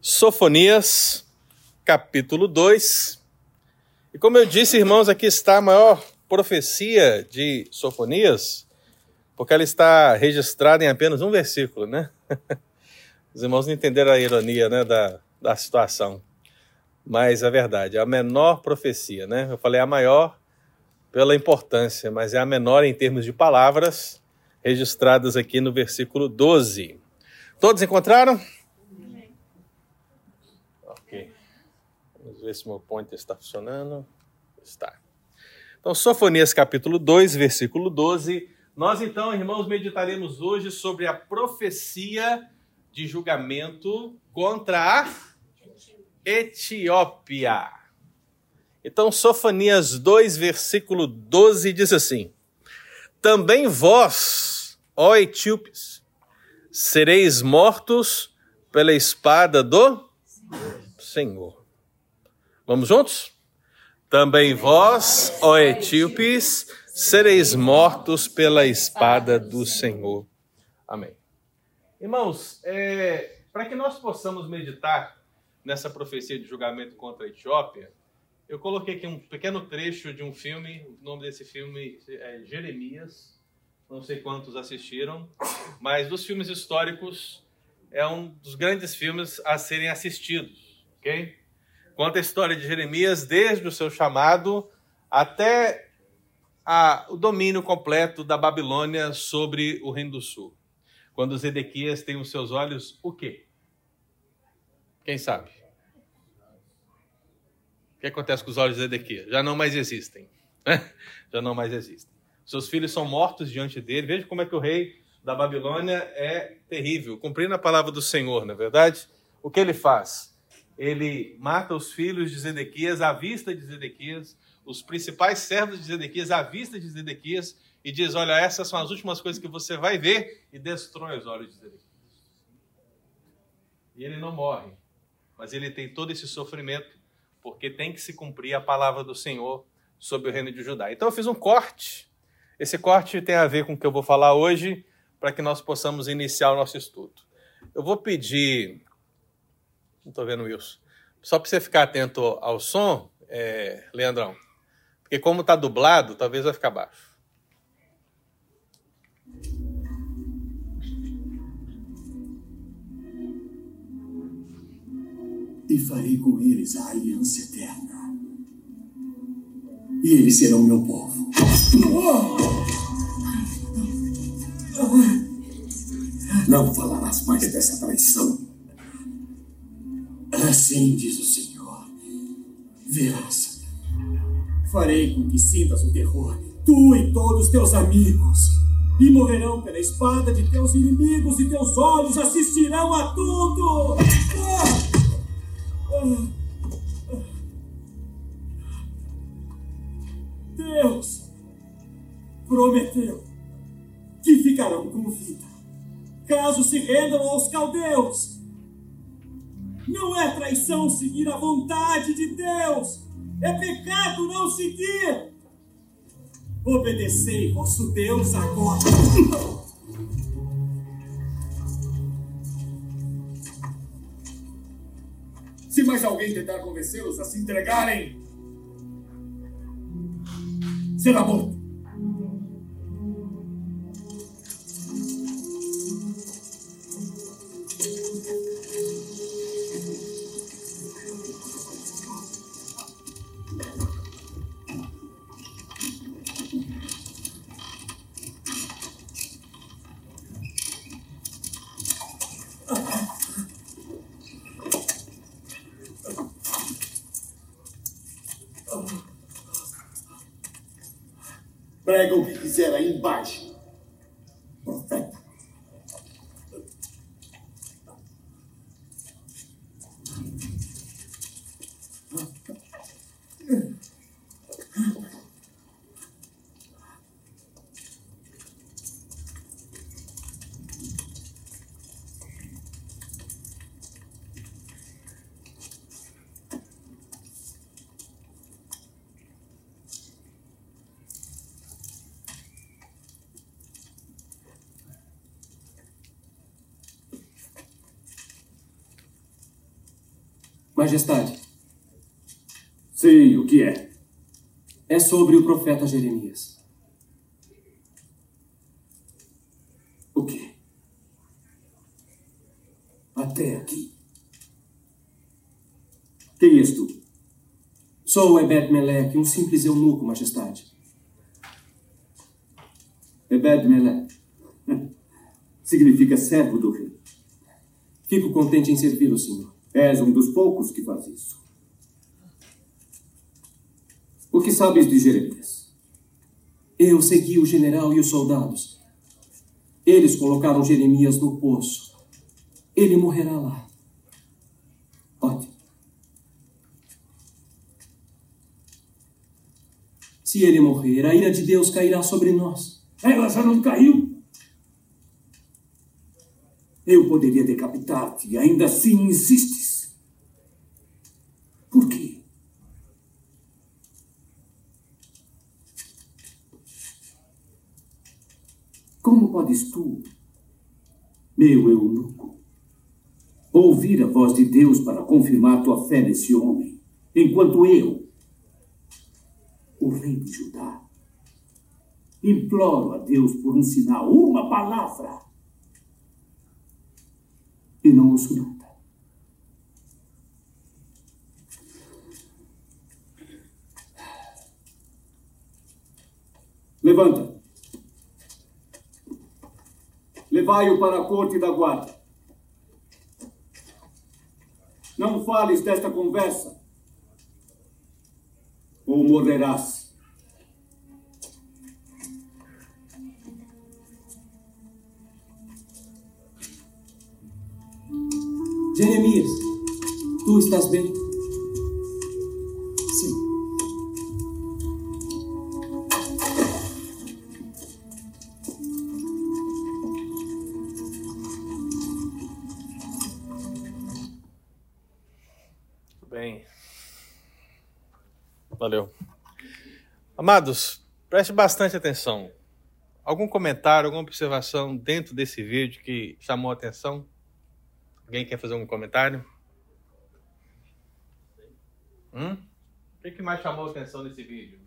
Sofonias, capítulo 2. E como eu disse, irmãos, aqui está a maior profecia de Sofonias, porque ela está registrada em apenas um versículo, né? Os irmãos não entenderam a ironia né, da, da situação. Mas é verdade, é a menor profecia, né? Eu falei a maior pela importância, mas é a menor em termos de palavras, registradas aqui no versículo 12. Todos encontraram? Ver se meu pointer está funcionando. Está. Então, Sofonias capítulo 2, versículo 12. Nós então, irmãos, meditaremos hoje sobre a profecia de julgamento contra a Etiópia. Então, Sofonias 2, versículo 12 diz assim: Também vós, ó etíopes, sereis mortos pela espada do Senhor. Vamos juntos? Também vós, ó etíopes, sereis mortos pela espada do Senhor. Amém. Irmãos, é, para que nós possamos meditar nessa profecia de julgamento contra a Etiópia, eu coloquei aqui um pequeno trecho de um filme, o nome desse filme é Jeremias, não sei quantos assistiram, mas dos filmes históricos é um dos grandes filmes a serem assistidos, ok? Conta a história de Jeremias desde o seu chamado até a, o domínio completo da Babilônia sobre o Reino do Sul. Quando Zedequias tem os seus olhos, o quê? Quem sabe? O que acontece com os olhos de Zedequias? Já não mais existem. Já não mais existem. Seus filhos são mortos diante dele. Veja como é que o rei da Babilônia é terrível, cumprindo a palavra do Senhor, não é verdade? O que ele faz? Ele mata os filhos de Zedequias à vista de Zedequias, os principais servos de Zedequias à vista de Zedequias, e diz: Olha, essas são as últimas coisas que você vai ver, e destrói os olhos de Zedequias. E ele não morre, mas ele tem todo esse sofrimento, porque tem que se cumprir a palavra do Senhor sobre o reino de Judá. Então eu fiz um corte. Esse corte tem a ver com o que eu vou falar hoje, para que nós possamos iniciar o nosso estudo. Eu vou pedir não estou vendo o Wilson. Só para você ficar atento ao som, é, Leandrão. Porque como está dublado, talvez vai ficar baixo. E farei com eles a aliança eterna. E eles serão meu povo. Não falarás mais dessa traição. Assim diz o Senhor. Verás, farei com que sintas o terror, tu e todos teus amigos, e morrerão pela espada de teus inimigos, e teus olhos assistirão a tudo. Deus prometeu que ficarão com vida, caso se rendam aos caldeus. Não é traição seguir a vontade de Deus. É pecado não seguir. Obedecei vosso Deus agora. Se mais alguém tentar convencê-los a se entregarem, será morto. Majestade. Sim, o que é? É sobre o profeta Jeremias. O quê? Até aqui. Quem és tu? Sou Ebed Melech, um simples eunuco, majestade. Ebed Melech. Significa servo do rei. Fico contente em servi-lo, senhor. És um dos poucos que faz isso. O que sabes de Jeremias? Eu segui o general e os soldados. Eles colocaram Jeremias no poço. Ele morrerá lá. Ótimo. Se ele morrer, a ira de Deus cairá sobre nós. Ela já não caiu? Eu poderia decapitar-te ainda assim insistes. Por quê? Como podes tu, meu eunuco, ouvir a voz de Deus para confirmar tua fé nesse homem, enquanto eu, o rei de Judá, imploro a Deus por um sinal, uma palavra, e não ouço nada. Levanta. Levai-o para a corte da guarda. Não fales desta conversa, ou morrerás. Jeremias, tu estás bem? Amados, preste bastante atenção. Algum comentário, alguma observação dentro desse vídeo que chamou a atenção? Alguém quer fazer um comentário? Hum? O que, mais chamou a atenção nesse vídeo?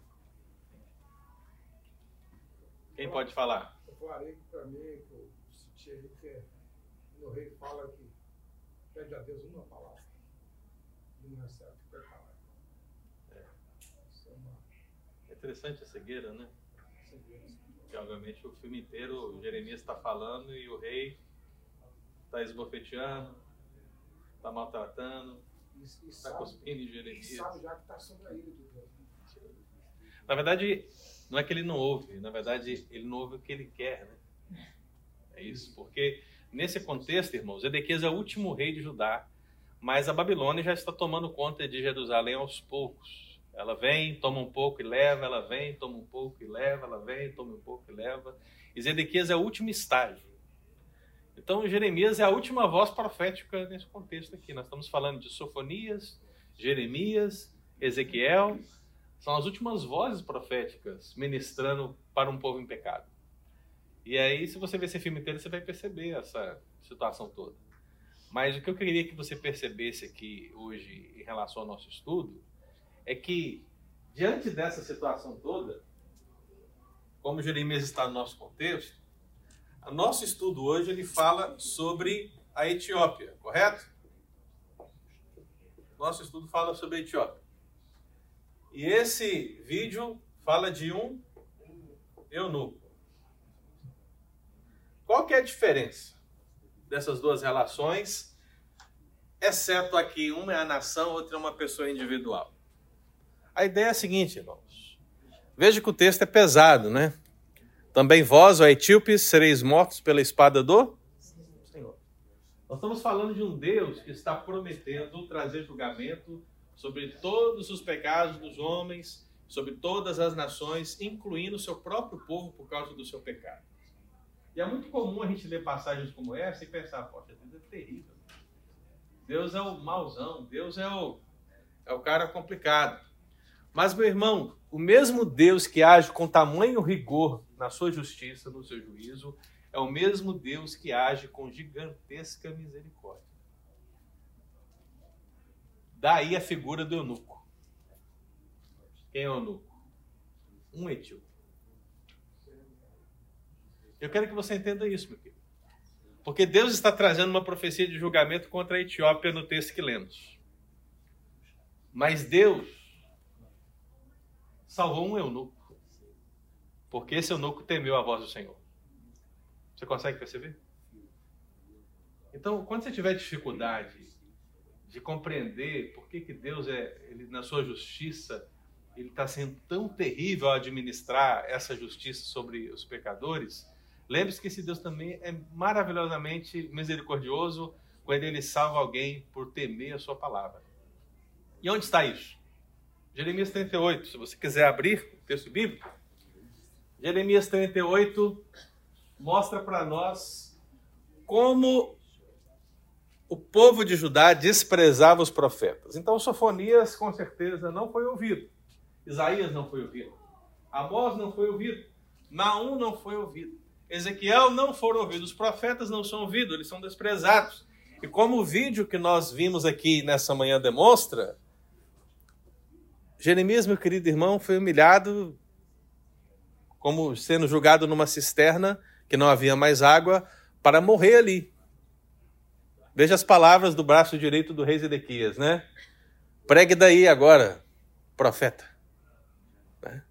Quem pode falar? Eu falei para mim que eu senti ali que o rei fala que pede a Deus uma palavra. E não recebe qualquer palavra. Isso é uma É interessante a cegueira, né? Porque, obviamente, o filme inteiro, o Jeremias está falando e o rei está esbofeteando, está maltratando, está cuspindo em e Jeremias. sabe já que está sob a de Deus. Na verdade, não é que ele não ouve, na verdade, ele não ouve o que ele quer, né? É isso, porque nesse contexto, irmãos, Edequias é o último rei de Judá, mas a Babilônia já está tomando conta de Jerusalém aos poucos. Ela vem, toma um pouco e leva, ela vem, toma um pouco e leva, ela vem, toma um pouco e leva. E Zedequias é o último estágio. Então, Jeremias é a última voz profética nesse contexto aqui. Nós estamos falando de Sofonias, Jeremias, Ezequiel. São as últimas vozes proféticas ministrando para um povo em pecado. E aí, se você ver esse filme inteiro, você vai perceber essa situação toda. Mas o que eu queria que você percebesse aqui hoje em relação ao nosso estudo é que, diante dessa situação toda, como Jeremias está no nosso contexto, o nosso estudo hoje ele fala sobre a Etiópia, correto? Nosso estudo fala sobre a Etiópia. E esse vídeo fala de um eunuco. Qual que é a diferença dessas duas relações, exceto aqui uma é a nação, outra é uma pessoa individual? A ideia é a seguinte, irmãos. Veja que o texto é pesado, né? Também vós, ó etíopes, sereis mortos pela espada do Senhor. Nós estamos falando de um Deus que está prometendo trazer julgamento sobre todos os pecados dos homens, sobre todas as nações, incluindo o seu próprio povo por causa do seu pecado. E é muito comum a gente ler passagens como essa e pensar, poxa, Deus é terrível. Deus é o mauzão, Deus é o, é o cara complicado. Mas, meu irmão, o mesmo Deus que age com tamanho rigor na sua justiça, no seu juízo, é o mesmo Deus que age com gigantesca misericórdia. Daí a figura do eunuco. Quem é o eunuco? Um etíope. Eu quero que você entenda isso, meu querido. Porque Deus está trazendo uma profecia de julgamento contra a Etiópia no texto que lemos. Mas Deus salvou um eunuco. Porque esse eunuco temeu a voz do Senhor. Você consegue perceber? Então, quando você tiver dificuldade de compreender por que, que Deus é, ele, na sua justiça, ele está sendo tão terrível ao administrar essa justiça sobre os pecadores, lembre-se que esse Deus também é maravilhosamente misericordioso quando ele salva alguém por temer a sua palavra. E onde está isso? Jeremias 38, se você quiser abrir o texto bíblico. Jeremias 38 mostra para nós como o povo de Judá desprezava os profetas. Então, Sofonias, com certeza, não foi ouvido. Isaías não foi ouvido. Amós não foi ouvido. Naum não foi ouvido. Ezequiel não foram ouvidos. Os profetas não são ouvidos, eles são desprezados. E como o vídeo que nós vimos aqui nessa manhã demonstra, Jeremias, meu querido irmão, foi humilhado, como sendo julgado numa cisterna, que não havia mais água, para morrer ali. Veja as palavras do braço direito do rei Zedequias, né? Pregue daí agora, profeta. Né?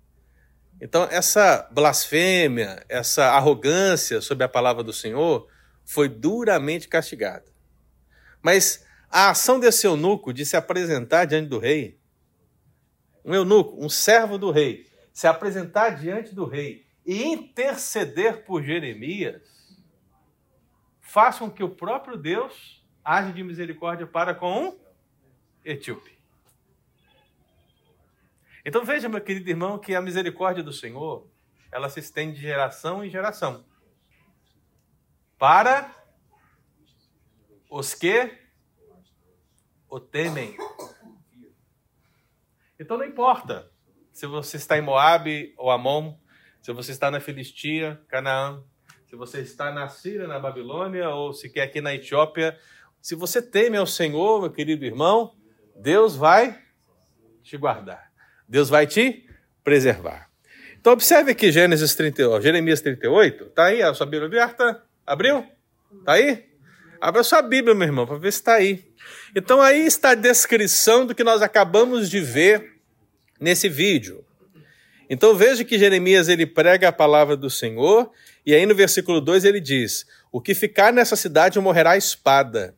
Então, essa blasfêmia, essa arrogância sobre a palavra do Senhor foi duramente castigada. Mas a ação desse eunuco de se apresentar diante do rei, um eunuco, um servo do rei, se apresentar diante do rei e interceder por Jeremias, façam que o próprio Deus age de misericórdia para com um etíope. Então veja, meu querido irmão, que a misericórdia do Senhor, ela se estende de geração em geração. Para os que o temem. Então não importa se você está em Moabe ou Amon, se você está na Filistia, Canaã, se você está na Síria, na Babilônia, ou se quer aqui na Etiópia, se você teme ao Senhor, meu querido irmão, Deus vai te guardar. Deus vai te preservar. Então observe aqui Gênesis 38, Jeremias 38, tá aí a sua Bíblia aberta? Abriu? Tá aí? Abra sua Bíblia, meu irmão, para ver se está aí. Então aí está a descrição do que nós acabamos de ver nesse vídeo. Então veja que Jeremias ele prega a palavra do Senhor, e aí no versículo 2 ele diz: O que ficar nessa cidade morrerá a espada.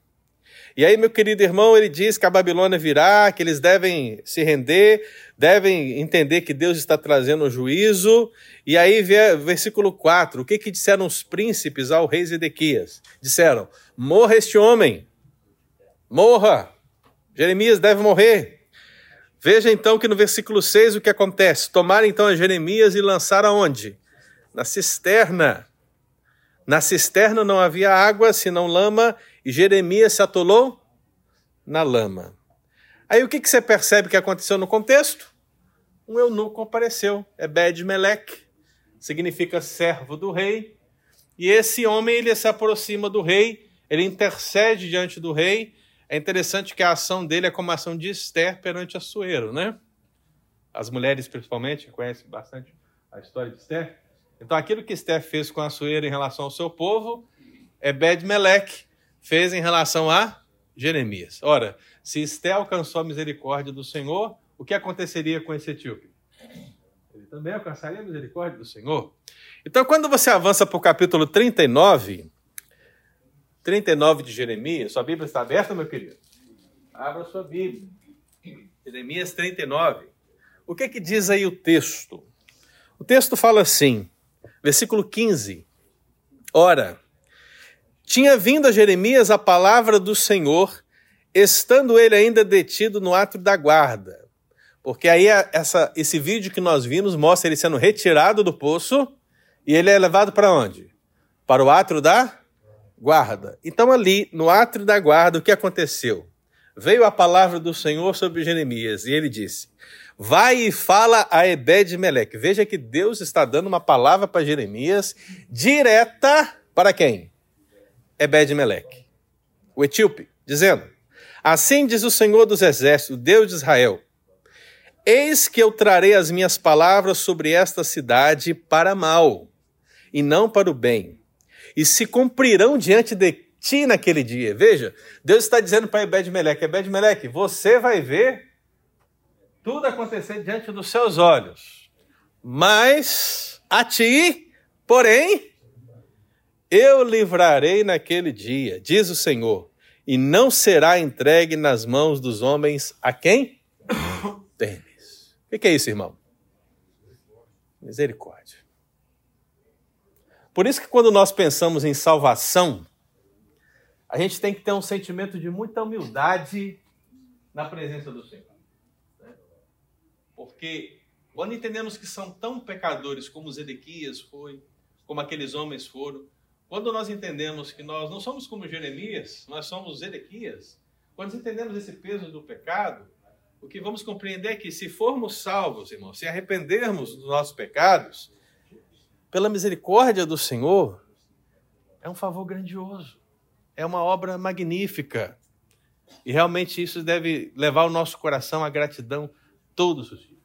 E aí, meu querido irmão, ele diz que a Babilônia virá, que eles devem se render, devem entender que Deus está trazendo o juízo. E aí, versículo 4, o que, que disseram os príncipes ao rei Zedequias? Disseram: Morra este homem, morra, Jeremias deve morrer. Veja então que no versículo 6 o que acontece. Tomaram então a Jeremias e lançaram aonde? Na cisterna. Na cisterna não havia água, senão lama, e Jeremias se atolou na lama. Aí o que, que você percebe que aconteceu no contexto? Um eunuco apareceu, Ebed Melech, significa servo do rei, e esse homem ele se aproxima do rei, ele intercede diante do rei, é interessante que a ação dele é como a ação de Esther perante Assuero, né? As mulheres, principalmente, conhecem bastante a história de Esther. Então, aquilo que Esther fez com Assuero em relação ao seu povo, Ebed Melech fez em relação a Jeremias. Ora, se Esther alcançou a misericórdia do Senhor, o que aconteceria com esse etíope? Ele também alcançaria a misericórdia do Senhor. Então, quando você avança para o capítulo 39, 39 de Jeremias. Sua Bíblia está aberta, meu querido? Abra sua Bíblia. Jeremias 39. O que é que diz aí o texto? O texto fala assim, versículo 15. Ora, tinha vindo a Jeremias a palavra do Senhor, estando ele ainda detido no ato da guarda. Porque aí essa, esse vídeo que nós vimos mostra ele sendo retirado do poço e ele é levado para onde? Para o ato da guarda. Então, ali, no átrio da guarda, o que aconteceu? Veio a palavra do Senhor sobre Jeremias e ele disse: Vai e fala a Ebed-Meleque. Veja que Deus está dando uma palavra para Jeremias direta para quem? Ebed-Meleque, o etíope, dizendo: Assim diz o Senhor dos Exércitos, Deus de Israel: Eis que eu trarei as minhas palavras sobre esta cidade para mal, e não para o bem, e se cumprirão diante de ti naquele dia. Veja, Deus está dizendo para Ebed-Meleque, Ebed-Meleque, você vai ver tudo acontecer diante dos seus olhos, mas a ti, porém, eu livrarei naquele dia, diz o Senhor, e não será entregue nas mãos dos homens a quem temes. O que é isso, irmão? Misericórdia. Por isso que quando nós pensamos em salvação, a gente tem que ter um sentimento de muita humildade na presença do Senhor. Porque quando entendemos que são tão pecadores como Zedequias foi, como aqueles homens foram, quando nós entendemos que nós não somos como Jeremias, nós somos Zedequias, quando entendemos esse peso do pecado, o que vamos compreender é que se formos salvos, irmãos, se arrependermos dos nossos pecados, pela misericórdia do Senhor, é um favor grandioso, é uma obra magnífica. E realmente isso deve levar o nosso coração à gratidão todos os dias.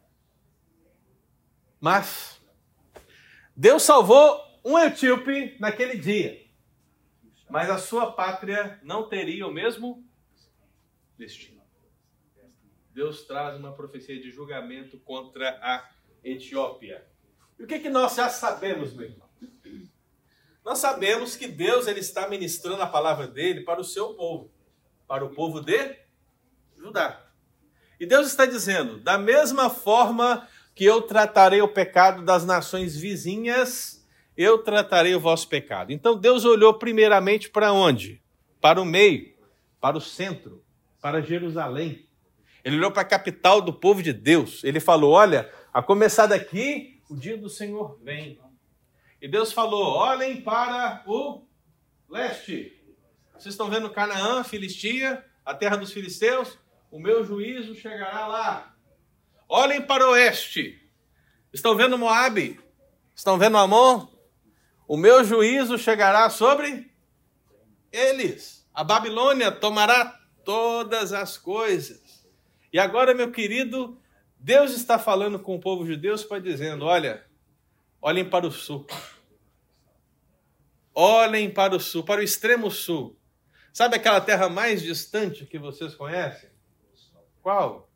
Mas Deus salvou um etíope naquele dia, mas a sua pátria não teria o mesmo destino. Deus traz uma profecia de julgamento contra a Etiópia. E o que, que nós já sabemos, meu irmão? Nós sabemos que Deus ele está ministrando a palavra dele para o seu povo, para o povo de Judá. E Deus está dizendo: da mesma forma que eu tratarei o pecado das nações vizinhas, eu tratarei o vosso pecado. Então Deus olhou primeiramente para onde? Para o meio, para o centro, para Jerusalém. Ele olhou para a capital do povo de Deus. Ele falou: Olha, a começar daqui, o dia do Senhor vem. E Deus falou: Olhem para o leste. Vocês estão vendo Canaã, Filistia, a terra dos filisteus? O meu juízo chegará lá. Olhem para o oeste. Estão vendo Moabe? Estão vendo Amon? O meu juízo chegará sobre eles. A Babilônia tomará todas as coisas. E agora, meu querido, Deus está falando com o povo judeu para dizendo: olha, olhem para o sul. Olhem para o sul, para o extremo sul. Sabe aquela terra mais distante que vocês conhecem? Qual?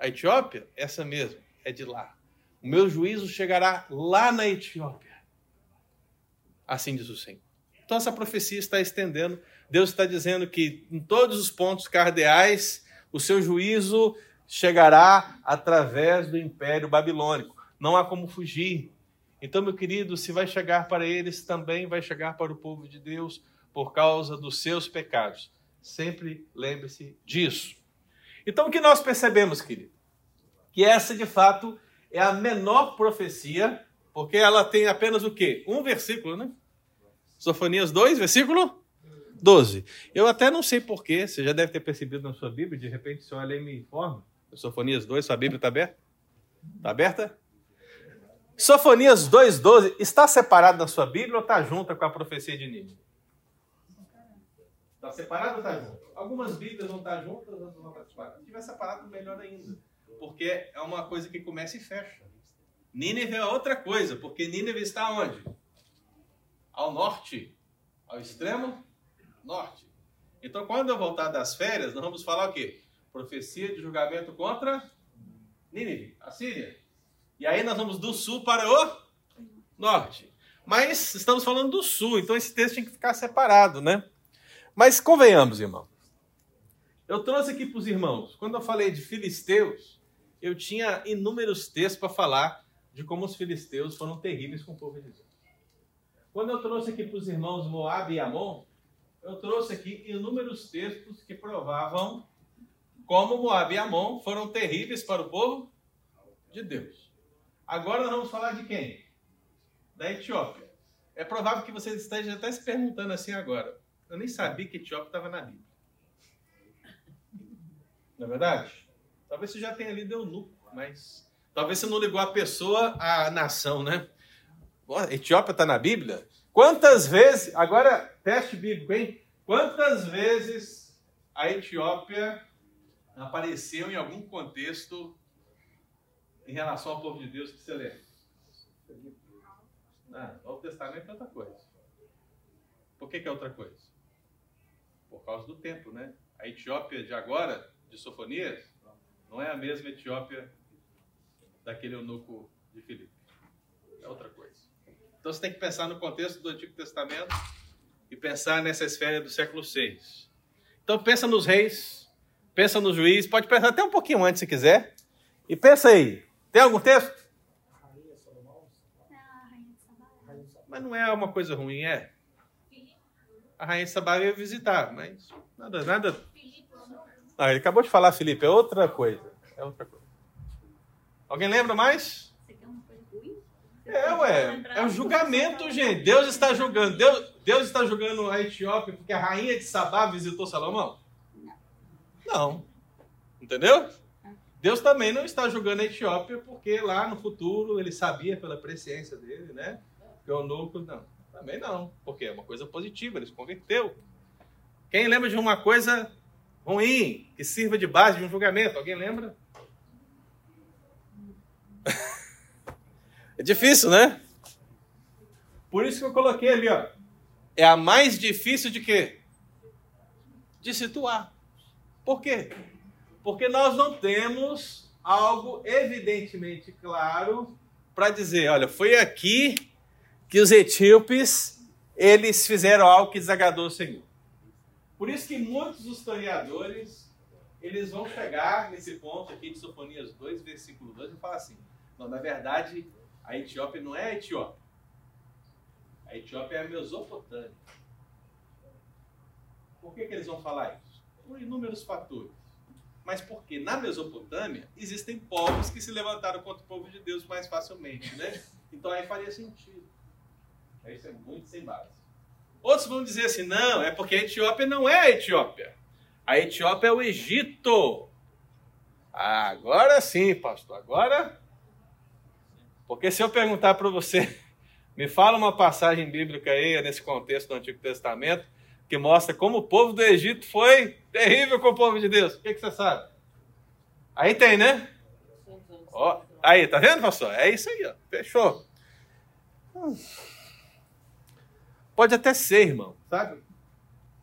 A Etiópia? Essa mesmo, é de lá. O meu juízo chegará lá na Etiópia. Assim diz o Senhor. Então essa profecia está estendendo. Deus está dizendo que em todos os pontos cardeais o seu juízo chegará através do império babilônico. Não há como fugir. Então, meu querido, se vai chegar para eles, também vai chegar para o povo de Deus por causa dos seus pecados. Sempre lembre-se disso. Então, o que nós percebemos, querido? Que essa, de fato, é a menor profecia, porque ela tem apenas o quê? Um versículo, né? Sofonias 2, versículo 12. Eu até não sei porquê, você já deve ter percebido na sua Bíblia, de repente o senhor ali me informa. Sofonias 2, sua Bíblia está aberta? Está aberta? Sofonias 2,12 está separado na sua Bíblia ou está junta com a profecia de Nínive? Está separado ou está junto? Algumas Bíblias vão estar juntas, outras vão estar separadas. Se tiver separado, melhor ainda. Porque é uma coisa que começa e fecha. Nínive é outra coisa, porque Nínive está onde? Ao norte. Ao extremo norte. Então, quando eu voltar das férias, nós vamos falar o quê? Profecia de julgamento contra Nínive, a Síria. E aí nós vamos do sul para o norte. Mas estamos falando do sul, então esse texto tem que ficar separado, né? Mas convenhamos, irmão. Eu trouxe aqui para os irmãos, quando eu falei de filisteus, eu tinha inúmeros textos para falar de como os filisteus foram terríveis com o povo de Deus. Quando eu trouxe aqui para os irmãos Moab e Amon, eu trouxe aqui inúmeros textos que provavam como Moab e Amon foram terríveis para o povo de Deus. Agora nós vamos falar de quem? Da Etiópia. É provável que vocês estejam até se perguntando assim agora. Eu nem sabia que Etiópia estava na Bíblia. Não é verdade? Talvez você já tenha lido eunuco, mas talvez você não ligou a pessoa à nação, né? Etiópia está na Bíblia? Quantas vezes, agora teste bíblico, hein? Quantas vezes a Etiópia apareceu em algum contexto em relação ao povo de Deus que você lembra? Ah, Novo Testamento é outra coisa. Por que, que é outra coisa? Por causa do tempo, né? A Etiópia de agora, de Sofonias, não é a mesma Etiópia daquele eunuco de Filipe. É outra coisa. Então você tem que pensar no contexto do Antigo Testamento e pensar nessa esfera do século VI. Então pensa nos reis, pensa nos juízes, pode pensar até um pouquinho antes se quiser. E pensa aí, tem algum texto? Mas não é uma coisa ruim, é? A rainha de Sabá ia visitar, mas nada, nada. Ah, ele acabou de falar, Felipe, é outra coisa. É outra coisa. Alguém lembra mais? É, ué. É um julgamento, gente. Deus está julgando. Deus, Deus está julgando a Etiópia porque a rainha de Sabá visitou Salomão? Não. Entendeu? Deus também não está julgando a Etiópia porque lá no futuro ele sabia pela presciência dele, né? Que o eunuco, não. Também não. Porque é uma coisa positiva, ele se converteu. Quem lembra de uma coisa ruim que sirva de base de um julgamento? Alguém lembra? É difícil, né? Por isso que eu coloquei ali, ó. É a mais difícil de quê? De situar. Por quê? Porque nós não temos algo evidentemente claro para dizer, olha, foi aqui que os etíopes eles fizeram algo que desagradou o Senhor. Por isso que muitos historiadores eles vão chegar nesse ponto aqui de Sofonias 2, versículo 2 e falar assim: não, na verdade, a Etiópia não é a Etiópia. A Etiópia é a Mesopotâmia. Por que, que eles vão falar isso? Por inúmeros fatores. Mas porque na Mesopotâmia existem povos que se levantaram contra o povo de Deus mais facilmente, né? Então aí faria sentido. Isso é muito sem base. Outros vão dizer assim, não, é porque a Etiópia não é a Etiópia. A Etiópia é o Egito. Ah, agora sim, pastor. Agora. Porque se eu perguntar para você, me fala uma passagem bíblica aí, nesse contexto do Antigo Testamento, que mostra como o povo do Egito foi terrível com o povo de Deus. O que, que você sabe? Aí tem, né? Ó, aí, tá vendo, pastor? É isso aí, ó. Fechou. Pode até ser, irmão, sabe?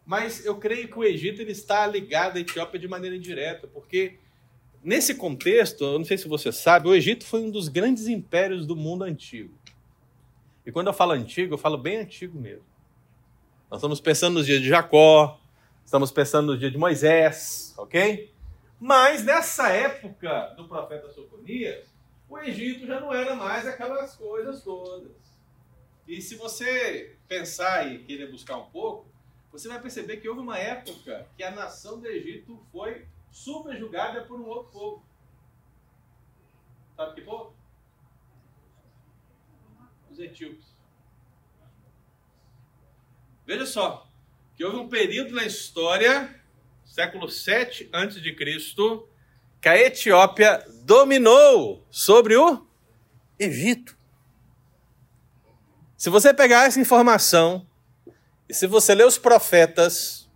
Mas eu creio que o Egito ele está ligado à Etiópia de maneira indireta, porque nesse contexto, eu não sei se você sabe, o Egito foi um dos grandes impérios do mundo antigo. E quando eu falo antigo, eu falo bem antigo mesmo. Nós estamos pensando nos dias de Jacó, estamos pensando nos dias de Moisés, ok? Mas nessa época do profeta Sofonias, o Egito já não era mais aquelas coisas todas. E se você pensar e querer buscar um pouco, você vai perceber que houve uma época que a nação do Egito foi subjugada por um outro povo. Sabe que povo? Os etíopes. Veja só, que houve um período na história, século 7 antes de Cristo, que a Etiópia dominou sobre o Egito. Se você pegar essa informação e se você ler os profetas,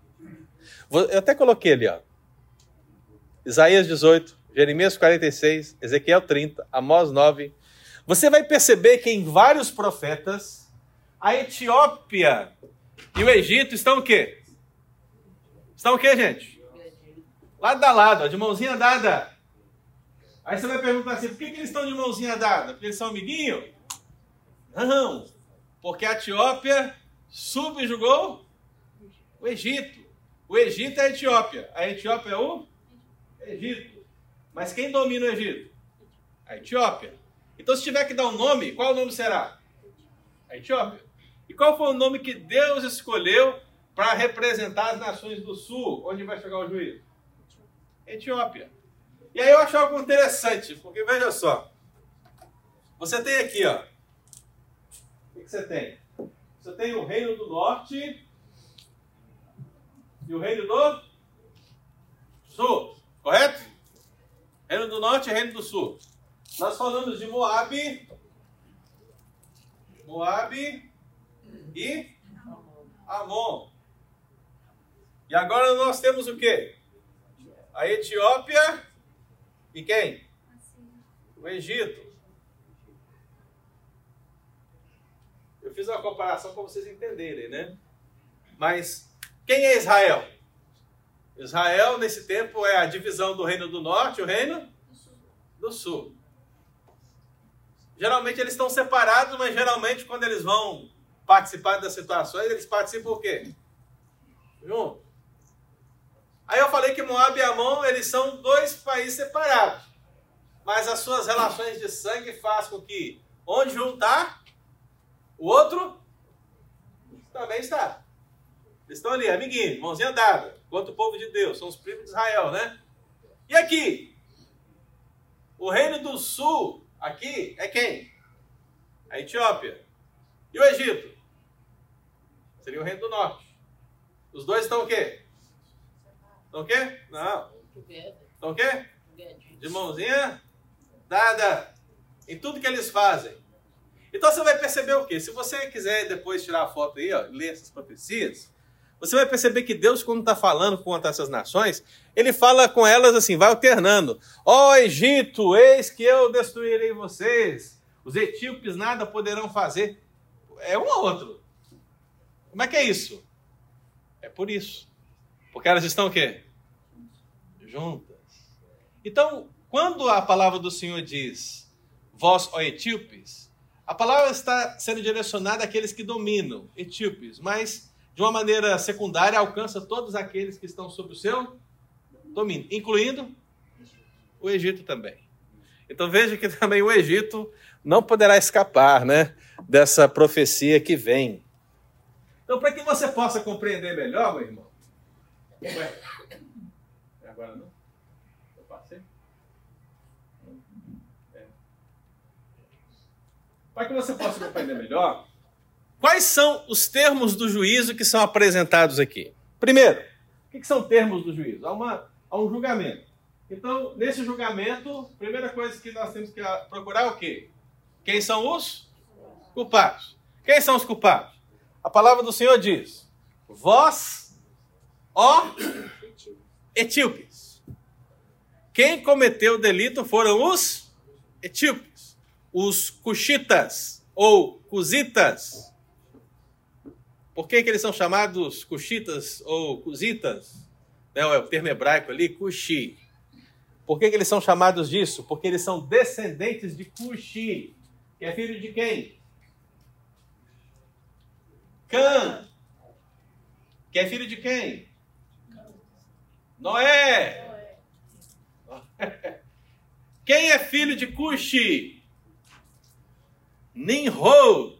eu até coloquei ali, ó. Isaías 18, Jeremias 46, Ezequiel 30, Amós 9. Você vai perceber que em vários profetas a Etiópia e o Egito estão o quê? Estão o quê, gente? Lado a lado, ó, de mãozinha dada. Aí você vai perguntar assim, por que, que eles estão de mãozinha dada? Porque eles são amiguinhos? Não, porque a Etiópia subjugou o Egito. O Egito é a Etiópia. A Etiópia é o Egito. Mas quem domina o Egito? A Etiópia. Então, se tiver que dar um nome, qual o nome será? A Etiópia. E qual foi o nome que Deus escolheu para representar as nações do sul, onde vai chegar o juízo? Etiópia. E aí eu acho algo interessante, porque veja só. Você tem aqui, ó. O que, que você tem? Você tem o Reino do Norte e o Reino do Sul, correto? Reino do Norte e Reino do Sul. Nós falamos de Moab, Moab e Amon. E agora nós temos o quê? a Etiópia e quem? O Egito. Eu fiz uma comparação para vocês entenderem, né? Mas quem é Israel? Israel, nesse tempo, é a divisão do Reino do Norte e o Reino do Sul. Geralmente eles estão separados, mas geralmente quando eles vão participar das situações, eles participam o quê? Junto. Aí eu falei que Moab e Amon, eles são dois países separados. Mas as suas relações de sangue fazem com que onde juntar, o outro também está. Eles estão ali, amiguinho, mãozinha dada, contra o povo de Deus, são os primos de Israel, né? E aqui? O reino do sul, aqui, é quem? A Etiópia. E o Egito? Seria o reino do norte. Os dois estão o quê? Estão o quê? Não. Estão o quê? De mãozinha dada. Em tudo que eles fazem. Então você vai perceber o quê? Se você quiser depois tirar a foto aí, ó, ler essas profecias, você vai perceber que Deus, quando está falando contra essas nações, ele fala com elas assim, vai alternando. Ó Egito, eis que eu destruirei vocês. Os etíopes nada poderão fazer. É um ou outro. Como é que é isso? É por isso. Porque elas estão o quê? Juntas. Então, quando a palavra do Senhor diz, vós, ó etíopes, a palavra está sendo direcionada àqueles que dominam, etíopes, mas de uma maneira secundária alcança todos aqueles que estão sob o seu domínio, incluindo o Egito também. Então veja que também o Egito não poderá escapar, né, dessa profecia que vem. Então, para que você possa compreender melhor, meu irmão, Ué, agora não? Eu passei? É. Para que você possa compreender melhor, quais são os termos do juízo que são apresentados aqui? Primeiro, o que são termos do juízo? Há, uma, há um julgamento. Então, nesse julgamento, a primeira coisa que nós temos que procurar é o quê? Quem são os culpados? Quem são os culpados? A palavra do Senhor diz: Vós, ó etíopes. Quem cometeu o delito foram os etíopes, os cuxitas ou cuzitas. Por que, que eles são chamados cuxitas ou cuzitas? É o termo hebraico ali, cuxi. Por que, que eles são chamados disso? Porque eles são descendentes de Cuxi, que é filho de quem? Cã, que é filho de quem? Noé. Quem é filho de Cuxi? Nimrod.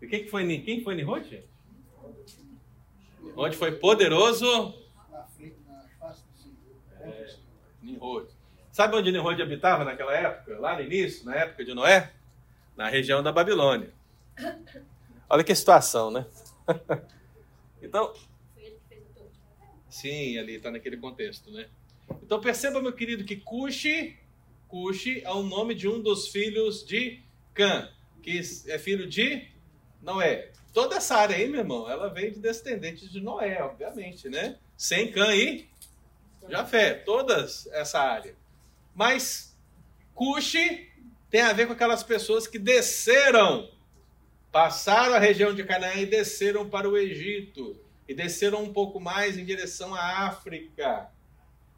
E quem que foi, quem foi Nimrod, gente? Nimrod foi poderoso. É, Nimrod. Sabe onde Nimrod habitava naquela época? Lá no início, na época de Noé? Na região da Babilônia. Olha que situação, né? Então, sim, ali está naquele contexto, né? Então perceba, meu querido, que Cuxi, Cuxi é o nome de um dos filhos de Cã, que é filho de Noé. Toda essa área aí, meu irmão, ela vem de descendentes de Noé, obviamente, né? Sem Cã e Jafé, toda essa área. Mas Cuxi tem a ver com aquelas pessoas que desceram passaram a região de Canaã e desceram para o Egito. E desceram um pouco mais em direção à África.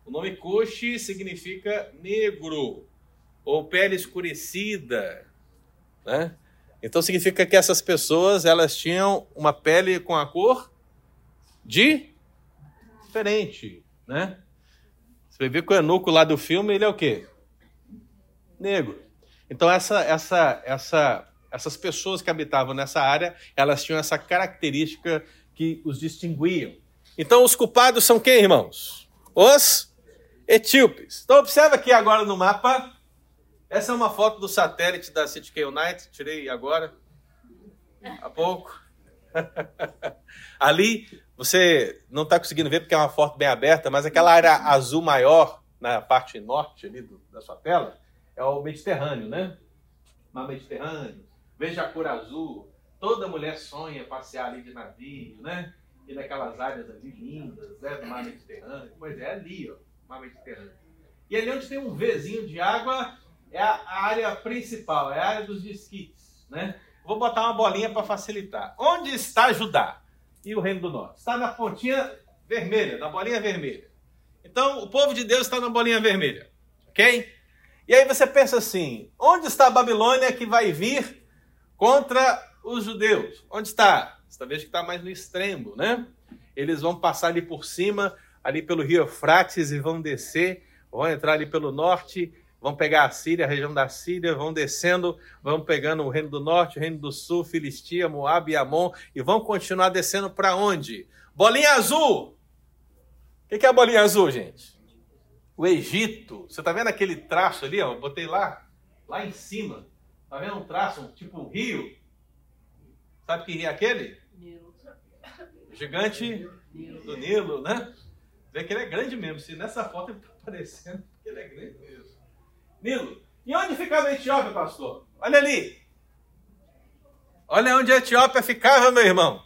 O nome Cuxi significa negro ou pele escurecida. Né? Então significa que essas pessoas elas tinham uma pele com a cor de diferente. Né? Você vê que o eunuco lá do filme, ele é o quê? Negro. Então essa, essa, essa essas pessoas que habitavam nessa área, elas tinham essa característica que os distinguiam. Então, os culpados são quem, irmãos? Os etíopes. Então, observa aqui agora no mapa. Essa é uma foto do satélite da City K United, tirei agora, há pouco. Ali, você não está conseguindo ver porque é uma foto bem aberta, mas aquela área azul maior, na parte norte ali do, da sua tela, é o Mediterrâneo, né? Mar Mediterrâneo, veja a cor azul. Toda mulher sonha passear ali de navio, né? e naquelas áreas ali lindas, né, do mar Mediterrâneo. Pois é, ali, ó, mar Mediterrâneo. E ali onde tem um Vzinho de água é a, área principal, é a área dos esquites, né? Vou botar uma bolinha para facilitar. Onde está Judá e o Reino do Norte? Está na pontinha vermelha, na bolinha vermelha. Então, o povo de Deus está na bolinha vermelha, ok? E aí você pensa assim: onde está a Babilônia que vai vir contra os judeus? Onde está? Talvez que está mais no extremo, né? Eles vão passar ali por cima, ali pelo rio Eufrates e vão descer, vão entrar ali pelo norte, vão pegar a Síria, a região da Síria, vão descendo, vão pegando o reino do norte, o reino do sul, Filistia, Moab e Amon, e vão continuar descendo para onde? Bolinha azul! O que é a bolinha azul, gente? O Egito. Você está vendo aquele traço ali? Ó? Eu botei lá, lá em cima. Está vendo um traço, um, tipo um rio? Sabe que rio é aquele? Nilo. O gigante do Nilo, né? Vê que ele é grande mesmo. Se nessa foto ele está aparecendo, ele é grande mesmo. Nilo. E onde ficava a Etiópia, pastor? Olha ali. Olha onde a Etiópia ficava, meu irmão.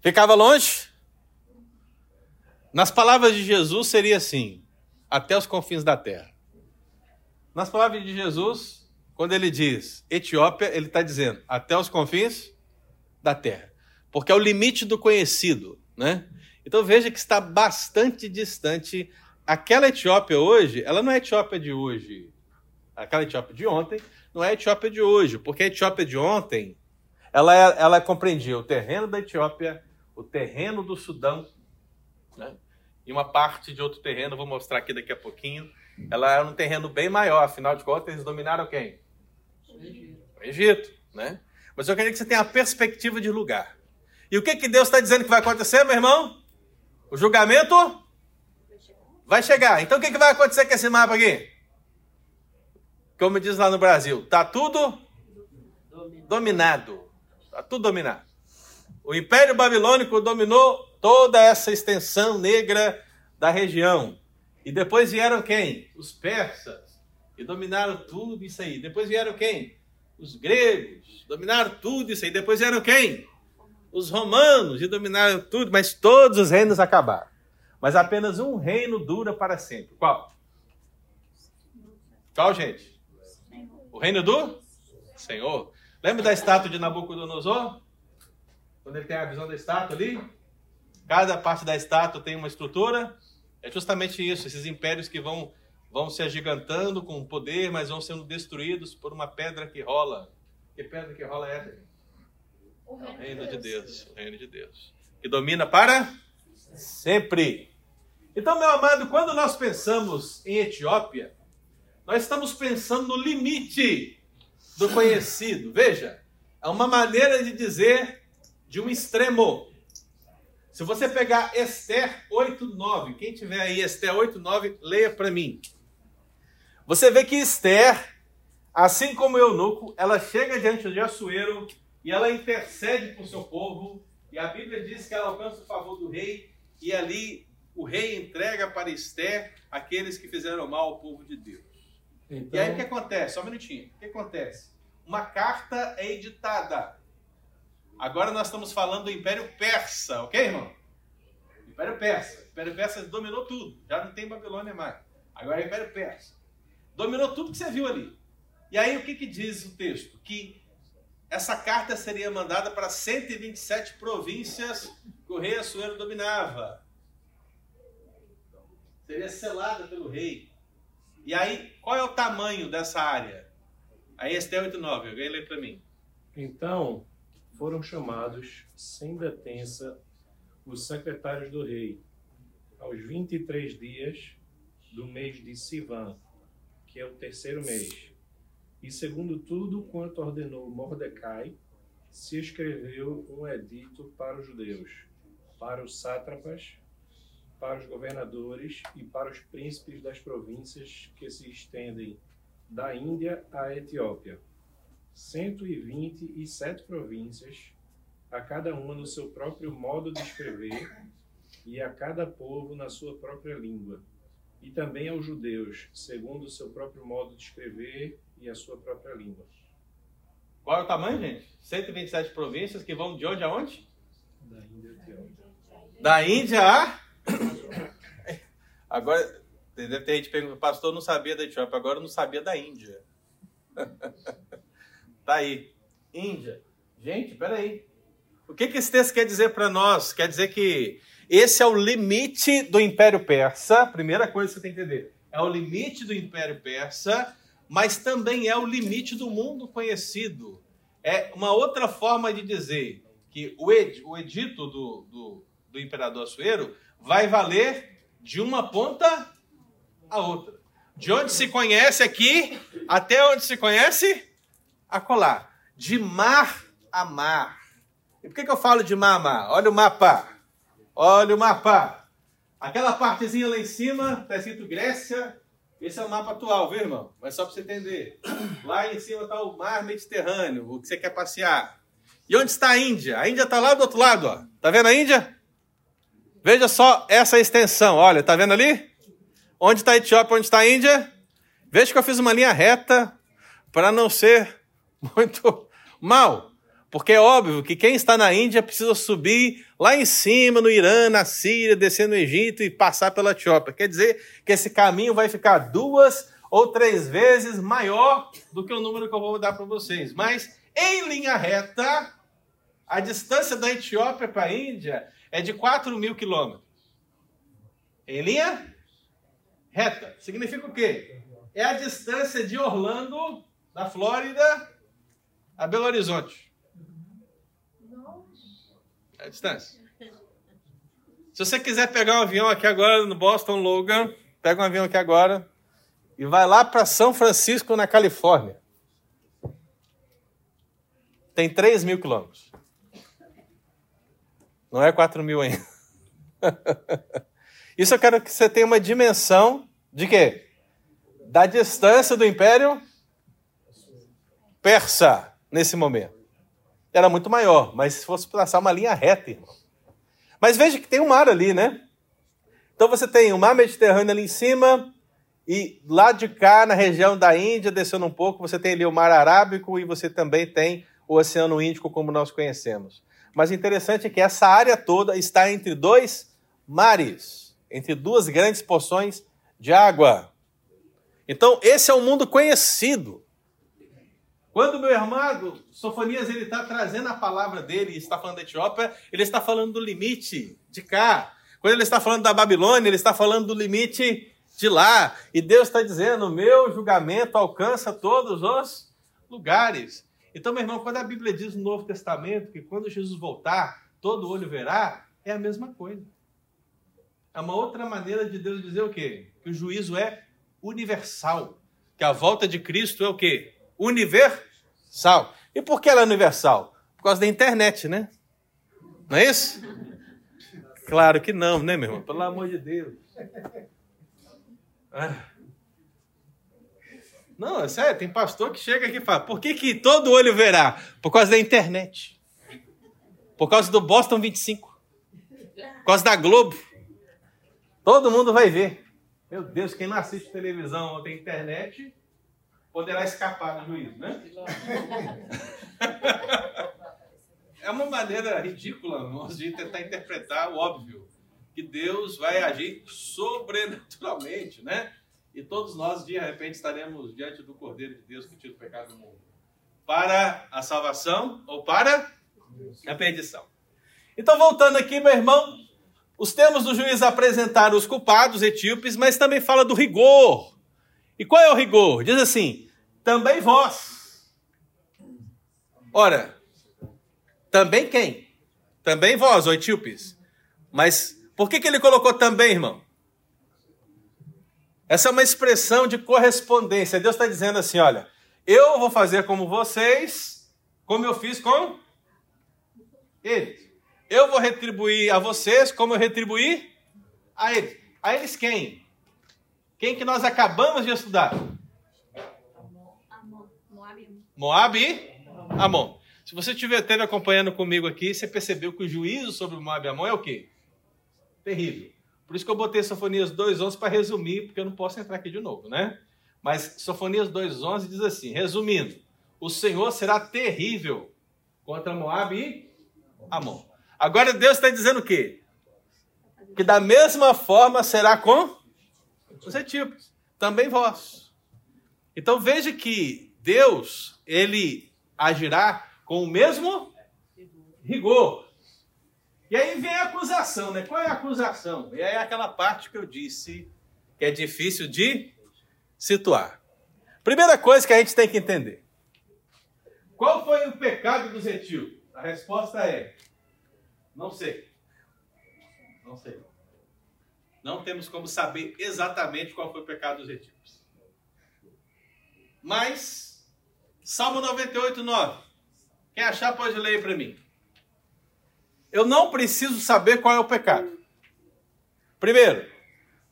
Ficava longe? Nas palavras de Jesus seria assim: até os confins da terra. Nas palavras de Jesus, quando ele diz Etiópia, ele está dizendo até os confins da terra. Porque é o limite do conhecido, né? Então veja que está bastante distante. Aquela Etiópia hoje, ela não é a Etiópia de hoje. Aquela Etiópia de ontem não é a Etiópia de hoje, porque a Etiópia de ontem, ela, é, ela compreendia o terreno da Etiópia, o terreno do Sudão, né? E uma parte de outro terreno, vou mostrar aqui daqui a pouquinho. Ela era um terreno bem maior, afinal de contas, eles dominaram quem? O Egito. O Egito, né? Mas eu queria que você tenha a perspectiva de lugar. E o que, que Deus está dizendo que vai acontecer, meu irmão? O julgamento vai chegar. Então o que, que vai acontecer com esse mapa aqui? Como diz lá no Brasil, tá tudo dominado. Tá tudo dominado. O Império Babilônico dominou toda essa extensão negra da região. E depois vieram quem? Os persas. E dominaram tudo isso aí. Depois vieram quem? Os gregos. Dominaram tudo isso aí. Depois vieram quem? Os romanos. E dominaram tudo. Mas todos os reinos acabaram. Mas apenas um reino dura para sempre. Qual? Qual, gente? O reino do Senhor. Lembra da estátua de Nabucodonosor? Quando ele tem a visão da estátua ali? Cada parte da estátua tem uma estrutura. É justamente isso, esses impérios que vão, vão se agigantando com poder, mas vão sendo destruídos por uma pedra que rola. Que pedra que rola é essa? O É o reino, reino de Deus, o reino de Deus. Que domina para sempre. Então, meu amado, quando nós pensamos em Etiópia, nós estamos pensando no limite do conhecido. Veja, é uma maneira de dizer de um extremo. Se você pegar Esther 8:9, quem tiver aí Esther 8:9, leia para mim. Você vê que Esther, assim como Eunuco, ela chega diante de Assuero e ela intercede por seu povo, e a Bíblia diz que ela alcança o favor do rei, e ali o rei entrega para Esther aqueles que fizeram mal ao povo de Deus. Então, E aí o que acontece? Só um minutinho. O que acontece? Uma carta é editada. Agora nós estamos falando do Império Persa, ok, irmão? Império Persa. O Império Persa dominou tudo. Já não tem Babilônia mais. Agora é o Império Persa. Dominou tudo que você viu ali. E aí o que, que diz o texto? Que essa carta seria mandada para 127 províncias que o rei Assuero dominava. Seria selada pelo rei. E aí, qual é o tamanho dessa área? Aí Esther 8.9, alguém lê para mim. Então foram chamados, sem detença, os secretários do rei, aos 23 dias do mês de Sivan, que é o terceiro mês. E segundo tudo quanto ordenou Mordecai, se escreveu um edito para os judeus, para os sátrapas, para os governadores e para os príncipes das províncias que se estendem da Índia à Etiópia. 127 províncias, a cada uma no seu próprio modo de escrever, e a cada povo na sua própria língua. E também aos judeus, segundo o seu próprio modo de escrever e a sua própria língua. Qual é o tamanho, gente? 127 províncias que vão de onde a onde? Da Índia Etiópia. Da Índia a. Agora, deve ter gente perguntando, pastor não sabia da Etiópia, agora não sabia da Índia. tá aí. Índia. Gente, peraí. O que, que esse texto quer dizer para nós? Quer dizer que esse é o limite do Império Persa. Primeira coisa que você tem que entender. É o limite do Império Persa, mas também é o limite do mundo conhecido. É uma outra forma de dizer que o, ed, o edito do, do, do imperador Assuero vai valer de uma ponta a outra. De onde se conhece aqui até onde se conhece acolá. De mar a mar. E por que, que eu falo de mar a mar? Olha o mapa. Olha o mapa. Aquela partezinha lá em cima, está escrito Grécia. Esse é o mapa atual, viu, irmão? Mas só para você entender. Lá em cima está o mar Mediterrâneo, o que você quer passear. E onde está a Índia? A Índia está lá do outro lado, ó. Tá vendo a Índia? Veja só essa extensão. Olha, tá vendo ali? Onde está a Etiópia, onde está a Índia? Veja que eu fiz uma linha reta para não ser muito mal. Porque é óbvio que quem está na Índia precisa subir lá em cima, no Irã, na Síria, descer no Egito e passar pela Etiópia. Quer dizer que esse caminho vai ficar duas ou três vezes maior do que o número que eu vou dar para vocês. Mas, em linha reta, a distância da Etiópia para a Índia é de 4 mil quilômetros. Em linha reta. Significa o quê? É a distância de Orlando, da Flórida, a Belo Horizonte. A distância. Se você quiser pegar um avião aqui agora no Boston Logan, pega um avião aqui agora e vai lá para São Francisco, na Califórnia. Tem 3 mil quilômetros. Não é 4 mil ainda. Isso eu quero que você tenha uma dimensão de quê? Da distância do Império Persa nesse momento. Era muito maior, mas se fosse traçar uma linha reta, irmão. Mas veja que tem um mar ali, né? Então você tem o mar Mediterrâneo ali em cima, e lá de cá, na região da Índia, descendo um pouco, você tem ali o mar Arábico e você também tem o Oceano Índico, como nós conhecemos. Mas interessante é que essa área toda está entre dois mares, entre duas grandes porções de água. Então, esse é o mundo conhecido. Quando meu irmão Sofonias ele está trazendo a palavra dele e está falando da Etiópia, ele está falando do limite de cá. Quando ele está falando da Babilônia, ele está falando do limite de lá. E Deus está dizendo: meu julgamento alcança todos os lugares. Então, meu irmão, quando a Bíblia diz no Novo Testamento que quando Jesus voltar, todo olho verá, é a mesma coisa. É uma outra maneira de Deus dizer o quê? Que o juízo é universal. Que a volta de Cristo é o quê? Universal. E por que ela é universal? Por causa da internet, né? Não é isso? Claro que não, né, meu irmão? Pelo amor de Deus. Ah. Não, é sério, tem pastor que chega aqui e fala: por que, que todo olho verá? Por causa da internet. Por causa do Boston 25. Por causa da Globo. Todo mundo vai ver. Meu Deus, quem não assiste televisão ou tem internet poderá escapar do juízo, né? É uma maneira ridícula, irmãos, de tentar interpretar o óbvio. Que Deus vai agir sobrenaturalmente, né? E todos nós, de repente, estaremos diante do Cordeiro de Deus que tira o pecado do mundo. Para a salvação ou para a perdição. Então, voltando aqui, meu irmão, os termos do juiz apresentaram os culpados etíopes, mas também fala do rigor. E qual é o rigor? Diz assim: também vós. Ora, também quem? Também vós, ó etíopes. Mas por que, que ele colocou também, irmão? Essa é uma expressão de correspondência. Deus está dizendo assim: olha, eu vou fazer como vocês, como eu fiz com eles. Eu vou retribuir a vocês como eu retribuí a eles. A eles quem? Quem que nós acabamos de estudar? Moab e Amon. Se você estiver teve acompanhando comigo aqui, você percebeu que o juízo sobre Moab e Amon é o quê? Terrível. Por isso que eu botei Sofonias 2.11 para resumir, porque eu não posso entrar aqui de novo, né? Mas Sofonias 2.11 diz assim, resumindo, o Senhor será terrível contra Moab e Amon. Agora Deus está dizendo o quê? Que da mesma forma será com os etíopes, também vós. Então veja que Deus, ele agirá com o mesmo rigor. E aí vem a acusação, né? Qual é a acusação? E aí é aquela parte que eu disse que é difícil de situar. Primeira coisa que a gente tem que entender. Qual foi o pecado dos etíopes? A resposta é: não sei. Não sei. Não temos como saber exatamente qual foi o pecado dos etíopes. Mas, Salmo 98, 9. Quem achar pode ler para mim. Eu não preciso saber qual é o pecado. Primeiro,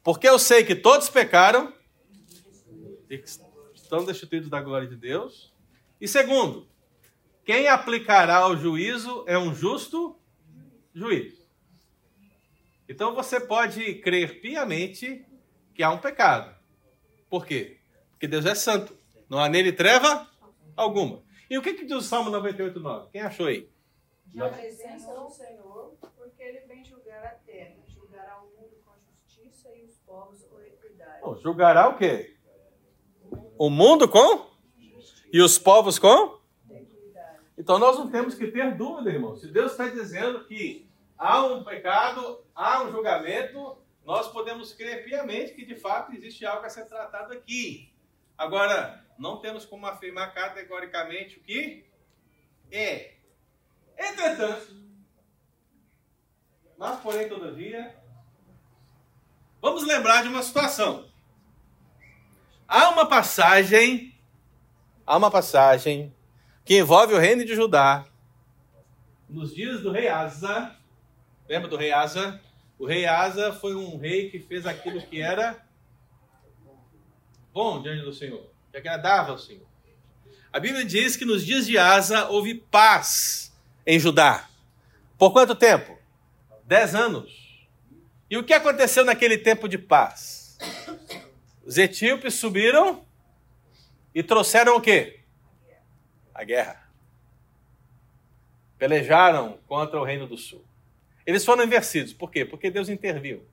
porque eu sei que todos pecaram e estão destituídos da glória de Deus. E segundo, quem aplicará o juízo é um justo juiz. Então você pode crer piamente que há um pecado. Por quê? Porque Deus é santo. Não há nele treva alguma. E o que, que diz o Salmo 98, 9? Quem achou aí? Na presença do Senhor, porque ele vem julgar a terra, julgará o mundo com justiça e os povos com equidade. Bom, julgará o quê? O mundo com? E os povos com? Então nós não temos que ter dúvida, irmão. Se Deus está dizendo que há um pecado, há um julgamento, nós podemos crer piamente que de fato existe algo a ser tratado aqui. Agora, não temos como afirmar categoricamente o que é. Entretanto, mas porém, todavia, vamos lembrar de uma situação. Há uma passagem, há uma passagem que envolve o reino de Judá. Nos dias do rei Asa, lembra do rei Asa? O rei Asa foi um rei que fez aquilo que era bom diante do Senhor, que agradava ao Senhor. A Bíblia diz que nos dias de Asa houve paz em Judá. Por quanto tempo? Dez anos. E o que aconteceu naquele tempo de paz? Os etíopes subiram e trouxeram o quê? a guerra. Pelejaram contra o Reino do Sul. Eles foram invencidos. Por quê? Porque Deus interviu.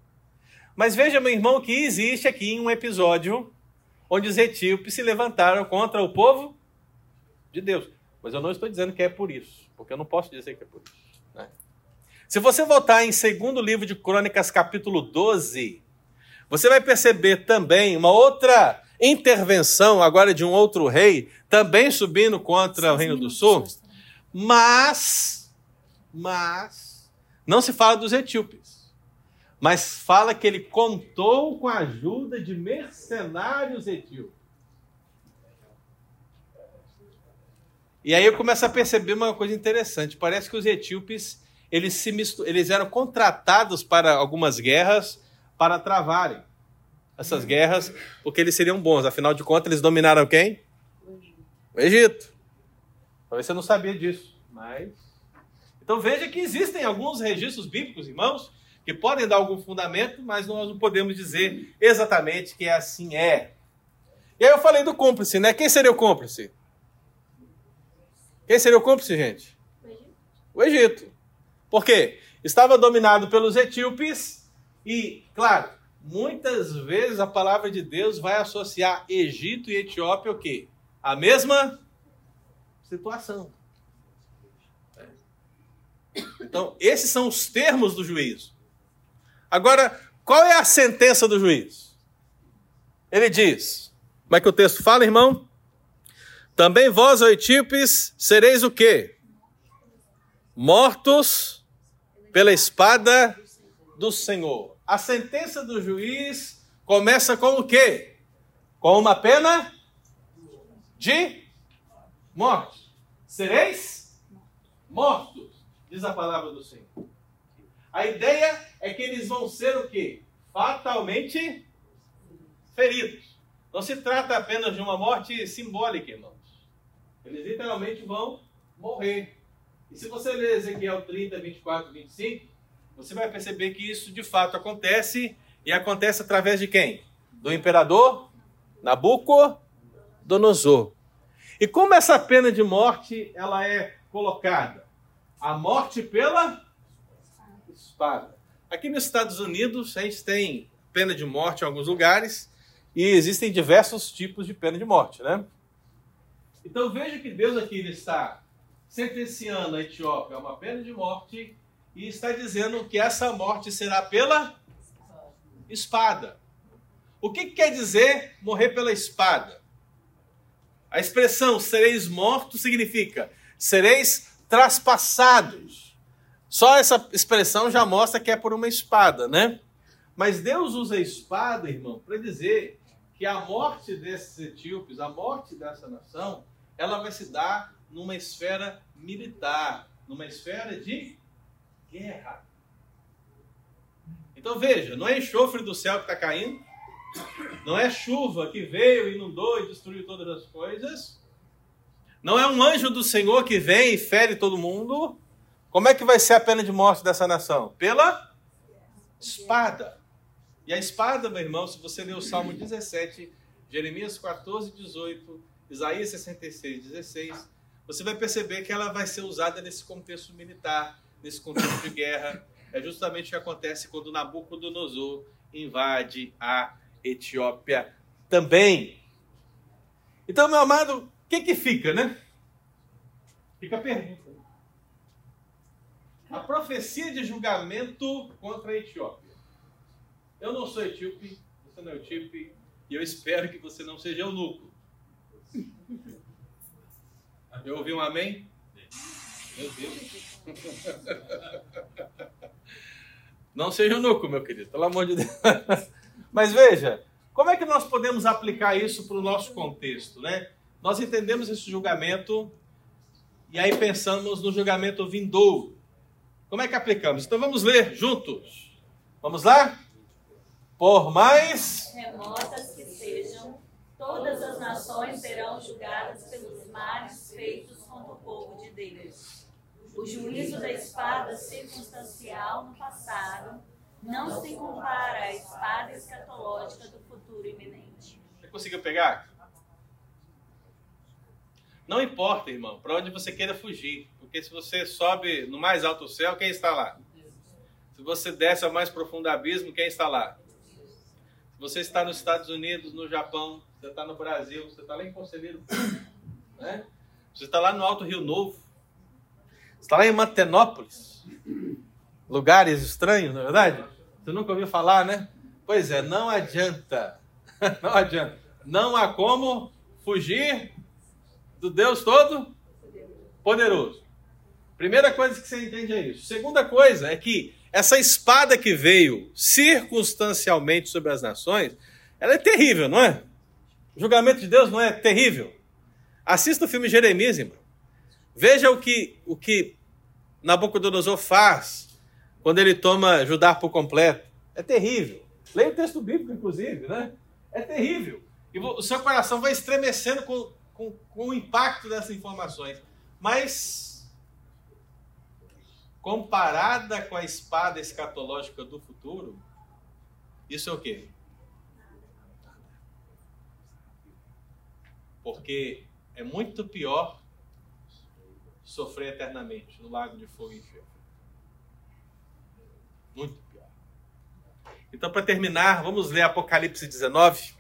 Mas veja, meu irmão, que existe aqui um episódio onde os etíopes se levantaram contra o povo de Deus. Mas eu não estou dizendo que é por isso, porque eu não posso dizer que é por isso. Né? Se você voltar em segundo livro de Crônicas, capítulo 12, você vai perceber também uma outra intervenção agora de um outro rei, também subindo contra o Reino do Sul. Mas, mas, não se fala dos etíopes, mas fala que ele contou com a ajuda de mercenários etíopes. E aí eu começo a perceber uma coisa interessante. Parece que os etíopes eles, se eles eram contratados para algumas guerras para travarem essas guerras, porque eles seriam bons. Afinal de contas, eles dominaram quem? O Egito. Talvez você não sabia disso, mas. Então veja que existem alguns registros bíblicos, irmãos, que podem dar algum fundamento, mas nós não podemos dizer exatamente que assim é. E aí eu falei do cúmplice, né? Quem seria o cúmplice? Quem seria o cúmplice, gente? O Egito. Por quê? Estava dominado pelos etíopes e, claro, muitas vezes a palavra de Deus vai associar Egito e Etiópia o quê? A mesma situação. Então, esses são os termos do juízo. Agora, qual é a sentença do juiz? Ele diz, como é que o texto fala, irmão? Também vós, etíopes, sereis o quê? Mortos pela espada do Senhor a sentença do juiz começa com o quê? Com uma pena de morte. Sereis mortos, diz a palavra do Senhor. A ideia é que eles vão ser o quê? Fatalmente feridos. Não se trata apenas de uma morte simbólica, irmãos. Eles literalmente vão morrer. E se você ler Ezequiel 30, 24, 25, você vai perceber que isso de fato acontece e acontece através de quem? Do imperador Nabucodonosor. E como essa pena de morte ela é colocada? A morte pela espada. Aqui nos Estados Unidos, a gente tem pena de morte em alguns lugares e existem diversos tipos de pena de morte, né? Então veja que Deus aqui ele está sentenciando a Etiópia a uma pena de morte e está dizendo que essa morte será pela espada. O que, que quer dizer morrer pela espada? A expressão sereis mortos significa sereis traspassados. Só essa expressão já mostra que é por uma espada, né? Mas Deus usa a espada, irmão, para dizer que a morte desses etíopes, a morte dessa nação, ela vai se dar numa esfera militar, numa esfera de guerra. Então veja, não é enxofre do céu que está caindo, não é chuva que veio, inundou e destruiu todas as coisas, não é um anjo do Senhor que vem e fere todo mundo. Como é que vai ser a pena de morte dessa nação? Pela espada. E a espada, meu irmão, se você ler o Salmo 17, Jeremias 14, 18, Isaías 66, 16, você vai perceber que ela vai ser usada nesse contexto militar, nesse contexto de guerra. É justamente o que acontece quando Nabucodonosor invade a Etiópia também. Então, meu amado, o que, que fica, né? Fica a pergunta. A profecia de julgamento contra a Etiópia. Eu não sou etíope, você não é etíope, e eu espero que você não seja eunuco. Eu ouvi um amém? Meu Deus. Não seja eunuco, meu querido, pelo amor de Deus. Mas veja, como é que nós podemos aplicar isso para o nosso contexto, né? Nós entendemos esse julgamento e aí pensamos no julgamento vindouro. Como é que aplicamos? Então vamos ler juntos. Vamos lá? Por mais Remotas que sejam, todas as nações serão julgadas pelos males feitos contra o povo de Deus. O juízo da espada circunstancial no passado não se compara à espada escatológica do futuro iminente. Você conseguiu pegar? Não importa, irmão, para onde você queira fugir. Porque se você sobe no mais alto céu, quem está lá? Se você desce ao mais profundo abismo, quem está lá? Se você está nos Estados Unidos, no Japão, você está no Brasil, você está lá em Conselheiro, né? Você está lá no Alto Rio Novo, você está lá em Mantenópolis, lugares estranhos, não é verdade? Você nunca ouviu falar, né? Pois é, não adianta, não adianta, não há como fugir do Deus todo poderoso. Primeira coisa que você entende é isso. Segunda coisa é que essa espada que veio circunstancialmente sobre as nações, ela é terrível, não é? O julgamento de Deus não é terrível. Assista o filme Jeremias, irmão. Veja o que, o que Nabucodonosor faz quando ele toma Judá por completo. É terrível. Leia o texto bíblico, inclusive, né? É terrível. E o seu coração vai estremecendo com, com, com o impacto dessas informações. Mas, comparada com a espada escatológica do futuro, isso é o quê? Porque é muito pior sofrer eternamente no lago de fogo e enxofre. Muito pior. Então, para terminar, vamos ler Apocalipse 19.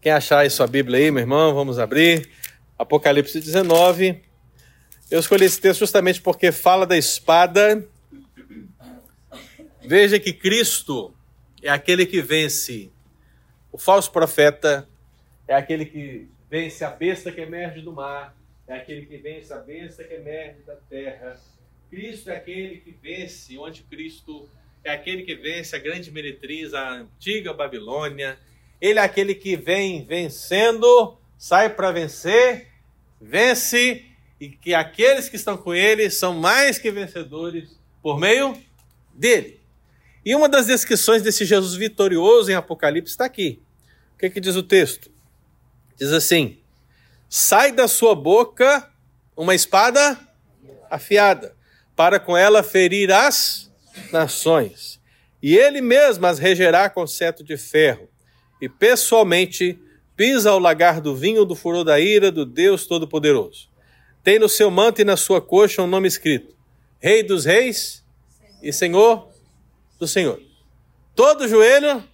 Quem achar aí sua Bíblia aí, meu irmão, vamos abrir. Apocalipse 19. Eu escolhi esse texto justamente porque fala da espada. Veja que Cristo é aquele que vence o falso profeta, é aquele que vence a besta que emerge do mar, é aquele que vence a besta que emerge da terra. Cristo é aquele que vence, o anticristo é aquele que vence a grande meretriz, a antiga Babilônia. Ele é aquele que vem vencendo, sai para vencer, vence, e que aqueles que estão com ele são mais que vencedores por meio dele. E uma das descrições desse Jesus vitorioso em Apocalipse está aqui. O que, que diz o texto? Diz assim: sai da sua boca uma espada afiada, para com ela ferir as nações. E ele mesmo as regerá com cetro de ferro, e pessoalmente pisa ao lagar do vinho do furor da ira do Deus Todo-Poderoso. Tem no seu manto e na sua coxa um nome escrito: Rei dos Reis e Senhor do Senhor. Todo joelho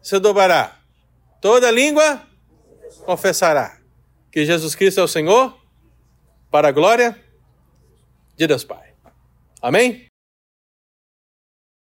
se dobrará, toda língua confessará que Jesus Cristo é o Senhor, para a glória de Deus Pai. Amém?